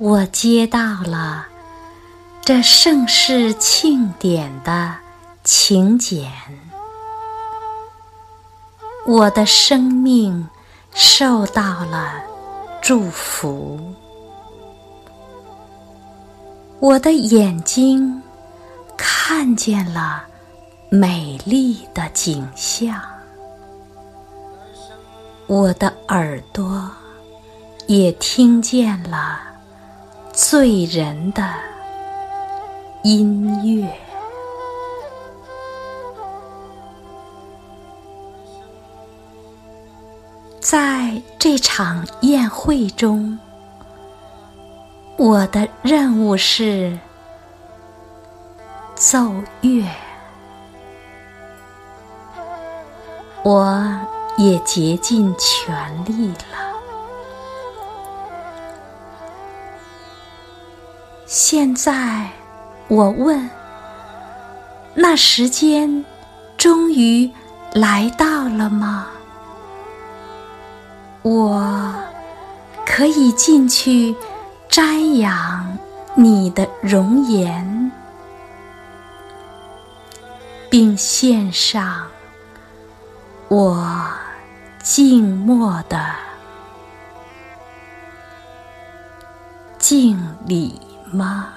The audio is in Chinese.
我接到了这盛世庆典的请柬，我的生命受到了祝福，我的眼睛看见了美丽的景象，我的耳朵也听见了。醉人的音乐，在这场宴会中，我的任务是奏乐，我也竭尽全力了。现在，我问：那时间终于来到了吗？我可以进去瞻仰你的容颜，并献上我静默的敬礼。妈